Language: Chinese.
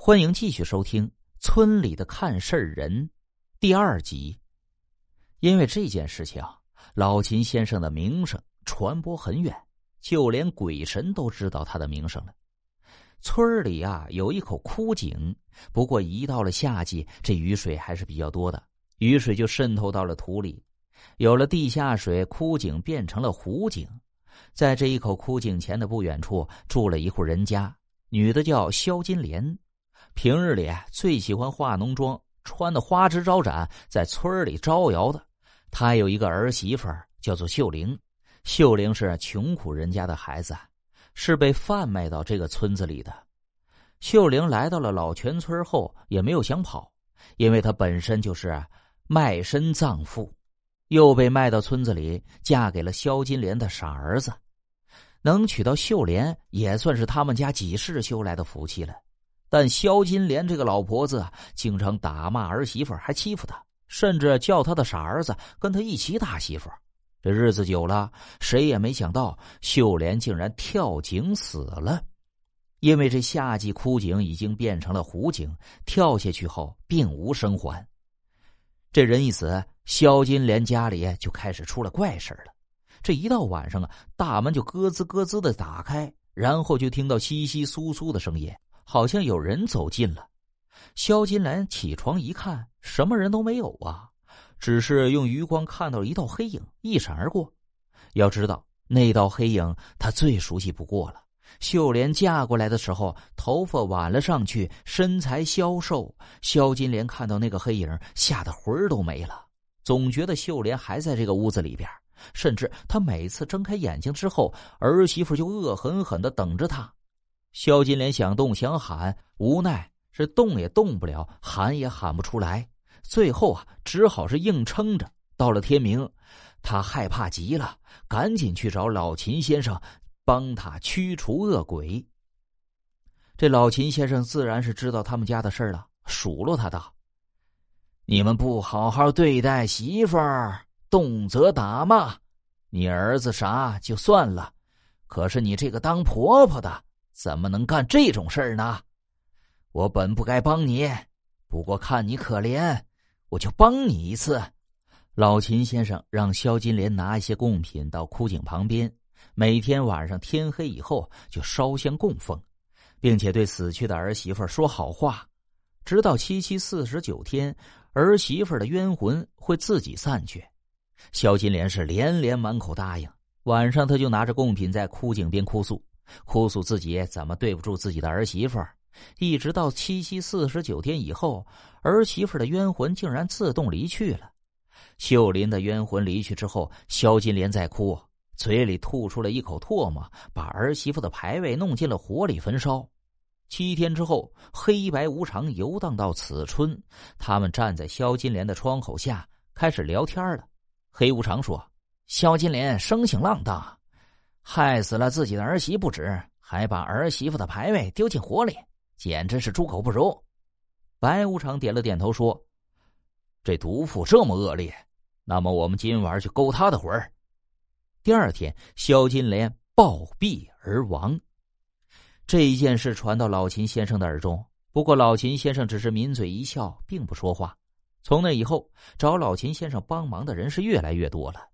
欢迎继续收听《村里的看事儿人》第二集。因为这件事情啊，老秦先生的名声传播很远，就连鬼神都知道他的名声了。村里啊有一口枯井，不过一到了夏季，这雨水还是比较多的，雨水就渗透到了土里，有了地下水，枯井变成了湖井。在这一口枯井前的不远处，住了一户人家，女的叫肖金莲。平日里最喜欢化浓妆，穿的花枝招展，在村里招摇的。他有一个儿媳妇，叫做秀玲。秀玲是穷苦人家的孩子，是被贩卖到这个村子里的。秀玲来到了老泉村后，也没有想跑，因为她本身就是卖身葬父，又被卖到村子里，嫁给了肖金莲的傻儿子。能娶到秀莲，也算是他们家几世修来的福气了。但肖金莲这个老婆子经常打骂儿媳妇，还欺负她，甚至叫他的傻儿子跟他一起打媳妇。这日子久了，谁也没想到秀莲竟然跳井死了。因为这夏季枯井已经变成了湖井，跳下去后并无生还。这人一死，肖金莲家里就开始出了怪事了。这一到晚上啊，大门就咯吱咯吱的打开，然后就听到窸窸窣窣的声音。好像有人走近了，肖金兰起床一看，什么人都没有啊，只是用余光看到一道黑影一闪而过。要知道，那道黑影他最熟悉不过了。秀莲嫁过来的时候，头发挽了上去，身材消瘦。肖金莲看到那个黑影，吓得魂儿都没了，总觉得秀莲还在这个屋子里边。甚至他每次睁开眼睛之后，儿媳妇就恶狠狠的等着他。肖金莲想动想喊，无奈是动也动不了，喊也喊不出来。最后啊，只好是硬撑着。到了天明，他害怕极了，赶紧去找老秦先生，帮他驱除恶鬼。这老秦先生自然是知道他们家的事了，数落他道：“你们不好好对待媳妇儿，动则打骂，你儿子啥就算了，可是你这个当婆婆的。”怎么能干这种事儿呢？我本不该帮你，不过看你可怜，我就帮你一次。老秦先生让肖金莲拿一些贡品到枯井旁边，每天晚上天黑以后就烧香供奉，并且对死去的儿媳妇说好话，直到七七四十九天，儿媳妇的冤魂会自己散去。肖金莲是连连满口答应，晚上他就拿着贡品在枯井边哭诉。哭诉自己怎么对不住自己的儿媳妇，一直到七七四十九天以后，儿媳妇的冤魂竟然自动离去了。秀林的冤魂离去之后，肖金莲在哭，嘴里吐出了一口唾沫，把儿媳妇的牌位弄进了火里焚烧。七天之后，黑白无常游荡到此村，他们站在肖金莲的窗口下开始聊天了。黑无常说：“肖金莲生性浪荡。”害死了自己的儿媳不止，还把儿媳妇的牌位丢进火里，简直是猪狗不如。白无常点了点头说：“这毒妇这么恶劣，那么我们今晚就勾她的魂儿。”第二天，萧金莲暴毙而亡。这一件事传到老秦先生的耳中，不过老秦先生只是抿嘴一笑，并不说话。从那以后，找老秦先生帮忙的人是越来越多了。